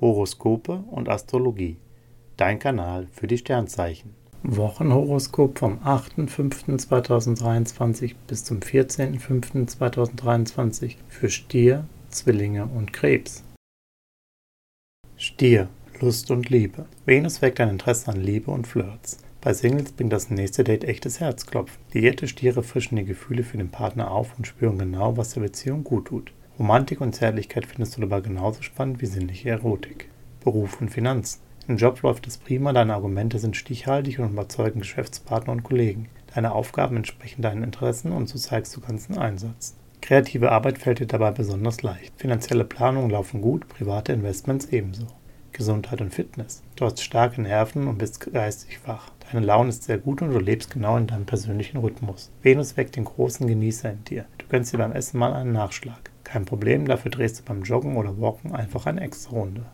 Horoskope und Astrologie. Dein Kanal für die Sternzeichen. Wochenhoroskop vom 8.5.2023 bis zum 14.5.2023 für Stier, Zwillinge und Krebs. Stier, Lust und Liebe. Venus weckt dein Interesse an Liebe und Flirts. Bei Singles bringt das nächste Date echtes Herzklopfen. Liierte Stiere frischen die Gefühle für den Partner auf und spüren genau, was der Beziehung gut tut. Romantik und Zärtlichkeit findest du dabei genauso spannend wie sinnliche Erotik. Beruf und Finanzen. Im Job läuft es prima, deine Argumente sind stichhaltig und überzeugen Geschäftspartner und Kollegen. Deine Aufgaben entsprechen deinen Interessen und so zeigst du ganzen Einsatz. Kreative Arbeit fällt dir dabei besonders leicht. Finanzielle Planungen laufen gut, private Investments ebenso. Gesundheit und Fitness. Du hast starke Nerven und bist geistig wach. Deine Laune ist sehr gut und du lebst genau in deinem persönlichen Rhythmus. Venus weckt den großen Genießer in dir. Du gönnst dir beim Essen mal einen Nachschlag. Kein Problem, dafür drehst du beim Joggen oder Walken einfach eine extra Runde.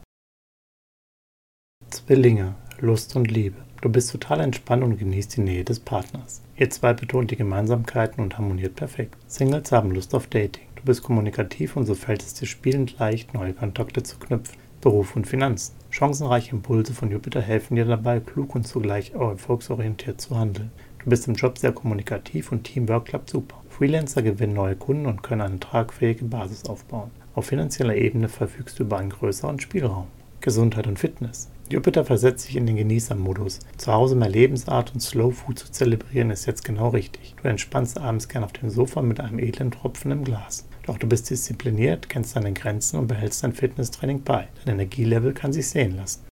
Zwillinge, Lust und Liebe. Du bist total entspannt und genießt die Nähe des Partners. Ihr zwei betont die Gemeinsamkeiten und harmoniert perfekt. Singles haben Lust auf Dating. Du bist kommunikativ und so fällt es dir spielend leicht, neue Kontakte zu knüpfen. Beruf und Finanzen. Chancenreiche Impulse von Jupiter helfen dir dabei, klug und zugleich erfolgsorientiert zu handeln. Du bist im Job sehr kommunikativ und Teamwork klappt super. Freelancer gewinnen neue Kunden und können eine tragfähige Basis aufbauen. Auf finanzieller Ebene verfügst du über einen größeren Spielraum. Gesundheit und Fitness. Jupiter versetzt sich in den Genießermodus. Zu Hause mehr Lebensart und Slow Food zu zelebrieren ist jetzt genau richtig. Du entspannst abends gern auf dem Sofa mit einem edlen Tropfen im Glas. Doch du bist diszipliniert, kennst deine Grenzen und behältst dein Fitnesstraining bei. Dein Energielevel kann sich sehen lassen.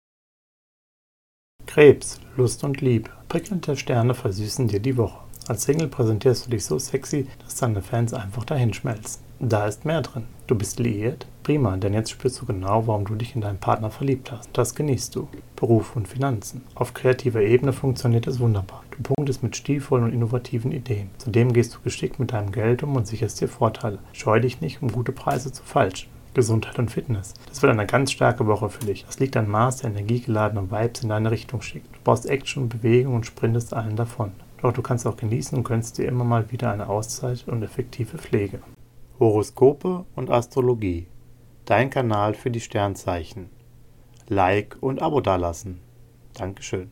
Krebs, Lust und Liebe. Prickelnde Sterne versüßen dir die Woche. Als Single präsentierst du dich so sexy, dass deine Fans einfach dahinschmelzen. Da ist mehr drin. Du bist liiert? Prima, denn jetzt spürst du genau, warum du dich in deinen Partner verliebt hast. Das genießt du. Beruf und Finanzen. Auf kreativer Ebene funktioniert es wunderbar. Du punktest mit stilvollen und innovativen Ideen. Zudem gehst du geschickt mit deinem Geld um und sicherst dir Vorteile. Scheu dich nicht, um gute Preise zu falschen. Gesundheit und Fitness. Das wird eine ganz starke Woche für dich. Das liegt an Maß der energiegeladenen Vibes in deine Richtung schickt. Du brauchst Action Bewegung und sprintest allen davon. Doch du kannst auch genießen und gönnst dir immer mal wieder eine Auszeit und effektive Pflege. Horoskope und Astrologie. Dein Kanal für die Sternzeichen. Like und Abo dalassen. Dankeschön.